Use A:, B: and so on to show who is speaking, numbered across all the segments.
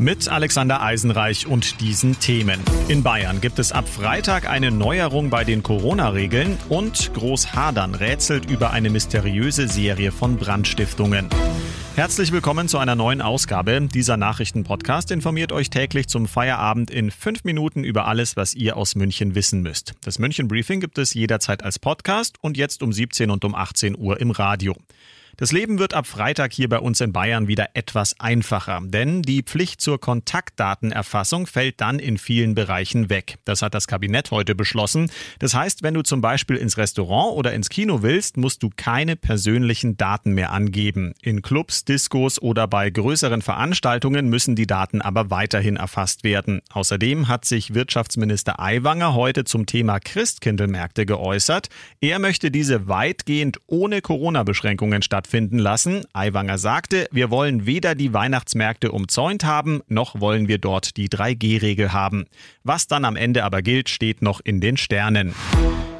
A: Mit Alexander Eisenreich und diesen Themen. In Bayern gibt es ab Freitag eine Neuerung bei den Corona-Regeln und Großhadern rätselt über eine mysteriöse Serie von Brandstiftungen. Herzlich willkommen zu einer neuen Ausgabe. Dieser Nachrichtenpodcast informiert euch täglich zum Feierabend in fünf Minuten über alles, was ihr aus München wissen müsst. Das München Briefing gibt es jederzeit als Podcast und jetzt um 17 und um 18 Uhr im Radio. Das Leben wird ab Freitag hier bei uns in Bayern wieder etwas einfacher, denn die Pflicht zur Kontaktdatenerfassung fällt dann in vielen Bereichen weg. Das hat das Kabinett heute beschlossen. Das heißt, wenn du zum Beispiel ins Restaurant oder ins Kino willst, musst du keine persönlichen Daten mehr angeben. In Clubs, Diskos oder bei größeren Veranstaltungen müssen die Daten aber weiterhin erfasst werden. Außerdem hat sich Wirtschaftsminister Aiwanger heute zum Thema Christkindlmärkte geäußert. Er möchte diese weitgehend ohne Corona-Beschränkungen stattfinden stattfinden lassen. Aiwanger sagte, wir wollen weder die Weihnachtsmärkte umzäunt haben, noch wollen wir dort die 3G-Regel haben. Was dann am Ende aber gilt, steht noch in den Sternen.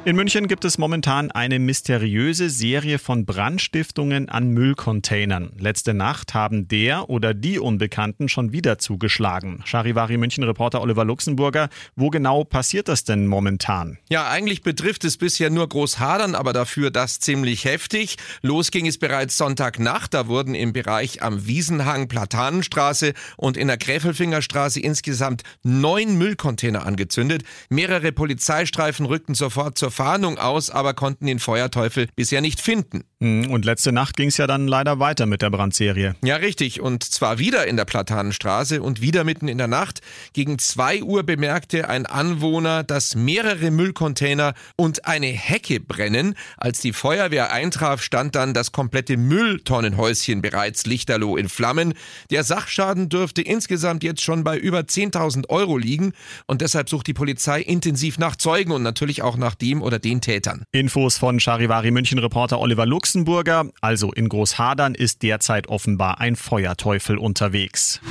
A: In München gibt es momentan eine mysteriöse Serie von Brandstiftungen an Müllcontainern. Letzte Nacht haben der oder die Unbekannten schon wieder zugeschlagen. Charivari München Reporter Oliver Luxemburger, wo genau passiert das denn momentan?
B: Ja, eigentlich betrifft es bisher nur Großhadern, aber dafür das ziemlich heftig. Los ging es bereits Sonntagnacht, da wurden im Bereich am Wiesenhang, Platanenstraße und in der Gräfelfingerstraße insgesamt neun Müllcontainer angezündet. Mehrere Polizeistreifen rückten sofort zur Fahndung aus, aber konnten den Feuerteufel bisher nicht finden.
A: Hm, und letzte Nacht ging es ja dann leider weiter mit der Brandserie.
B: Ja, richtig. Und zwar wieder in der Platanenstraße und wieder mitten in der Nacht. Gegen zwei Uhr bemerkte ein Anwohner, dass mehrere Müllcontainer und eine Hecke brennen. Als die Feuerwehr eintraf, stand dann das komplette Mülltonnenhäuschen bereits lichterloh in Flammen. Der Sachschaden dürfte insgesamt jetzt schon bei über 10.000 Euro liegen. Und deshalb sucht die Polizei intensiv nach Zeugen und natürlich auch nach dem oder den Tätern.
A: Infos von Charivari München Reporter Oliver Lux Luxemburger, also in Großhadern, ist derzeit offenbar ein Feuerteufel unterwegs.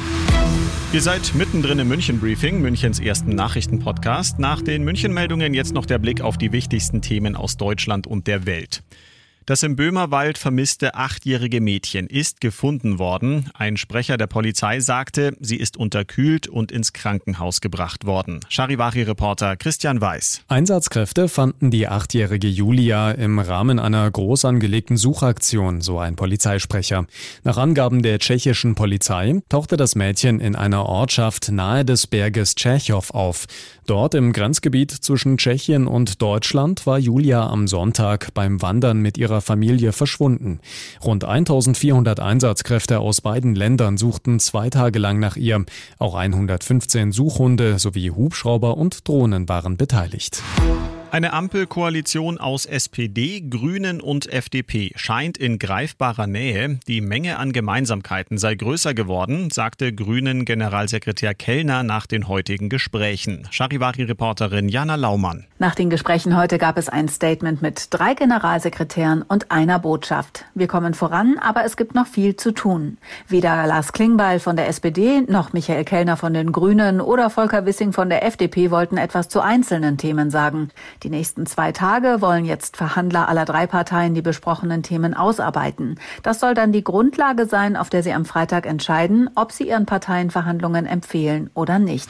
A: Ihr seid mittendrin im München Briefing, Münchens ersten Nachrichtenpodcast. Nach den München-Meldungen jetzt noch der Blick auf die wichtigsten Themen aus Deutschland und der Welt. Das im Böhmerwald vermisste achtjährige Mädchen ist gefunden worden. Ein Sprecher der Polizei sagte, sie ist unterkühlt und ins Krankenhaus gebracht worden. Charivari-Reporter Christian Weiß.
C: Einsatzkräfte fanden die achtjährige Julia im Rahmen einer groß angelegten Suchaktion, so ein Polizeisprecher. Nach Angaben der tschechischen Polizei tauchte das Mädchen in einer Ortschaft nahe des Berges Tschechow auf. Dort im Grenzgebiet zwischen Tschechien und Deutschland war Julia am Sonntag beim Wandern mit ihrer Familie verschwunden. Rund 1400 Einsatzkräfte aus beiden Ländern suchten zwei Tage lang nach ihr. Auch 115 Suchhunde sowie Hubschrauber und Drohnen waren beteiligt.
A: Eine Ampelkoalition aus SPD, Grünen und FDP scheint in greifbarer Nähe. Die Menge an Gemeinsamkeiten sei größer geworden, sagte Grünen Generalsekretär Kellner nach den heutigen Gesprächen. Charivari-Reporterin Jana Laumann.
D: Nach den Gesprächen heute gab es ein Statement mit drei Generalsekretären und einer Botschaft. Wir kommen voran, aber es gibt noch viel zu tun. Weder Lars Klingbeil von der SPD noch Michael Kellner von den Grünen oder Volker Wissing von der FDP wollten etwas zu einzelnen Themen sagen. Die nächsten zwei Tage wollen jetzt Verhandler aller drei Parteien die besprochenen Themen ausarbeiten. Das soll dann die Grundlage sein, auf der sie am Freitag entscheiden, ob sie ihren Parteien Verhandlungen empfehlen oder nicht.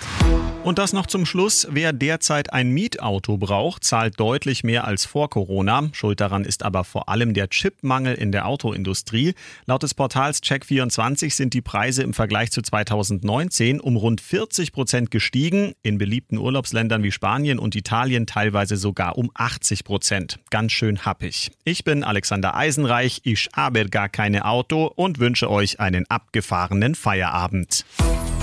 A: Und das noch zum Schluss. Wer derzeit ein Mietauto braucht, zahlt deutlich mehr als vor Corona. Schuld daran ist aber vor allem der Chipmangel in der Autoindustrie. Laut des Portals Check24 sind die Preise im Vergleich zu 2019 um rund 40 Prozent gestiegen. In beliebten Urlaubsländern wie Spanien und Italien teilweise sogar um 80 Prozent. Ganz schön happig. Ich bin Alexander Eisenreich, ich habe gar keine Auto und wünsche euch einen abgefahrenen Feierabend.